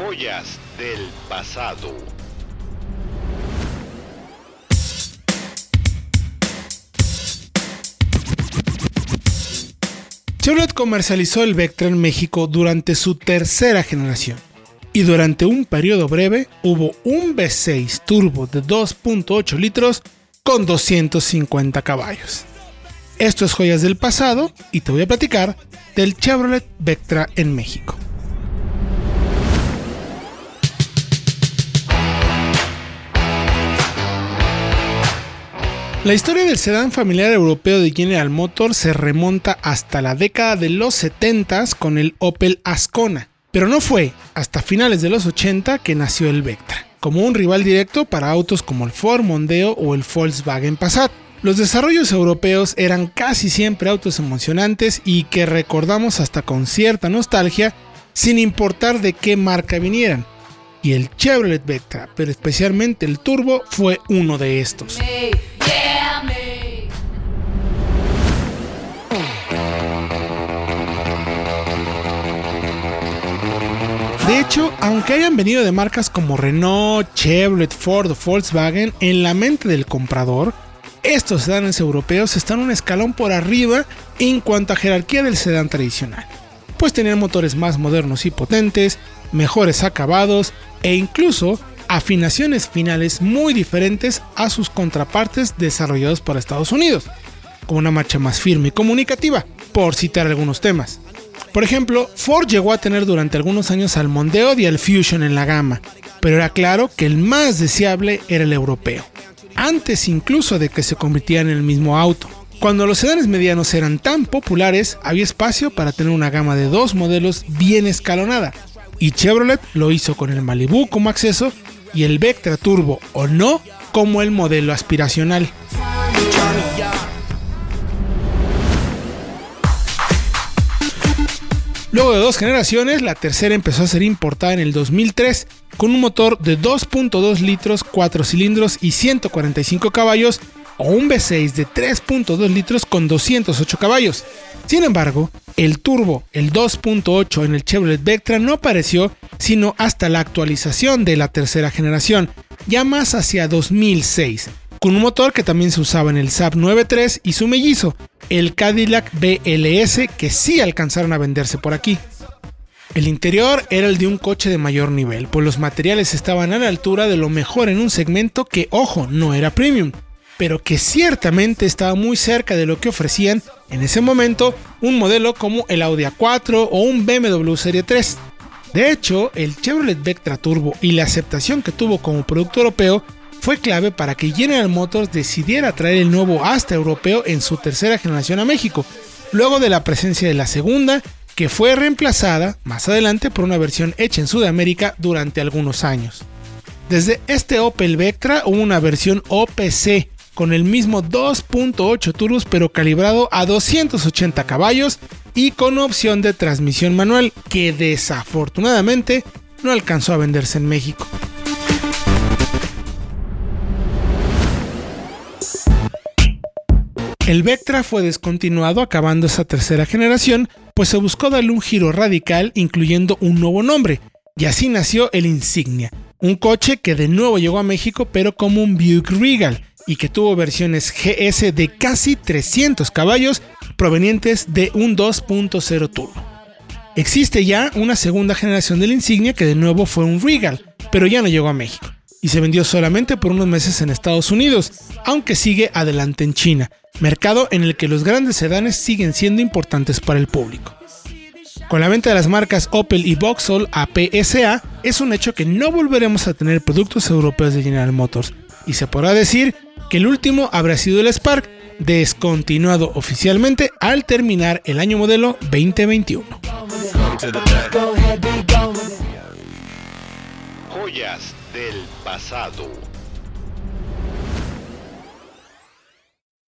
Joyas del pasado. Chevrolet comercializó el Vectra en México durante su tercera generación y durante un periodo breve hubo un V6 turbo de 2.8 litros con 250 caballos. Esto es joyas del pasado y te voy a platicar del Chevrolet Vectra en México. La historia del sedán familiar europeo de General Motors se remonta hasta la década de los 70 con el Opel Ascona, pero no fue hasta finales de los 80 que nació el Vectra, como un rival directo para autos como el Ford Mondeo o el Volkswagen Passat. Los desarrollos europeos eran casi siempre autos emocionantes y que recordamos hasta con cierta nostalgia, sin importar de qué marca vinieran. Y el Chevrolet Vectra, pero especialmente el Turbo, fue uno de estos. De hecho, aunque hayan venido de marcas como Renault, Chevrolet, Ford o Volkswagen, en la mente del comprador, estos sedanes europeos están un escalón por arriba en cuanto a jerarquía del sedán tradicional, pues tenían motores más modernos y potentes, mejores acabados e incluso afinaciones finales muy diferentes a sus contrapartes desarrollados por Estados Unidos, con una marcha más firme y comunicativa, por citar algunos temas. Por ejemplo, Ford llegó a tener durante algunos años al Mondeo y al Fusion en la gama, pero era claro que el más deseable era el europeo, antes incluso de que se convirtiera en el mismo auto. Cuando los sedanes medianos eran tan populares, había espacio para tener una gama de dos modelos bien escalonada, y Chevrolet lo hizo con el Malibu como acceso y el Vectra Turbo o no como el modelo aspiracional. Luego de dos generaciones, la tercera empezó a ser importada en el 2003 con un motor de 2.2 litros, 4 cilindros y 145 caballos o un V6 de 3.2 litros con 208 caballos. Sin embargo, el turbo, el 2.8 en el Chevrolet Vectra no apareció sino hasta la actualización de la tercera generación, ya más hacia 2006, con un motor que también se usaba en el Saab 93 y su mellizo, el Cadillac BLS, que sí alcanzaron a venderse por aquí. El interior era el de un coche de mayor nivel, pues los materiales estaban a la altura de lo mejor en un segmento que, ojo, no era premium, pero que ciertamente estaba muy cerca de lo que ofrecían en ese momento un modelo como el Audi A4 o un BMW Serie 3. De hecho, el Chevrolet Vectra Turbo y la aceptación que tuvo como producto europeo fue clave para que General Motors decidiera traer el nuevo Asta europeo en su tercera generación a México, luego de la presencia de la segunda, que fue reemplazada más adelante por una versión hecha en Sudamérica durante algunos años. Desde este Opel Vectra hubo una versión OPC con el mismo 2.8 turbos pero calibrado a 280 caballos y con opción de transmisión manual que desafortunadamente no alcanzó a venderse en México. El Vectra fue descontinuado acabando esa tercera generación, pues se buscó darle un giro radical incluyendo un nuevo nombre, y así nació el Insignia, un coche que de nuevo llegó a México pero como un Buick Regal y que tuvo versiones GS de casi 300 caballos provenientes de un 2.0 turbo. Existe ya una segunda generación del Insignia que de nuevo fue un Regal, pero ya no llegó a México y se vendió solamente por unos meses en Estados Unidos, aunque sigue adelante en China, mercado en el que los grandes sedanes siguen siendo importantes para el público. Con la venta de las marcas Opel y Vauxhall a PSA, es un hecho que no volveremos a tener productos europeos de General Motors, y se podrá decir que el último habrá sido el Spark, descontinuado oficialmente al terminar el año modelo 2021. Joyas del pasado.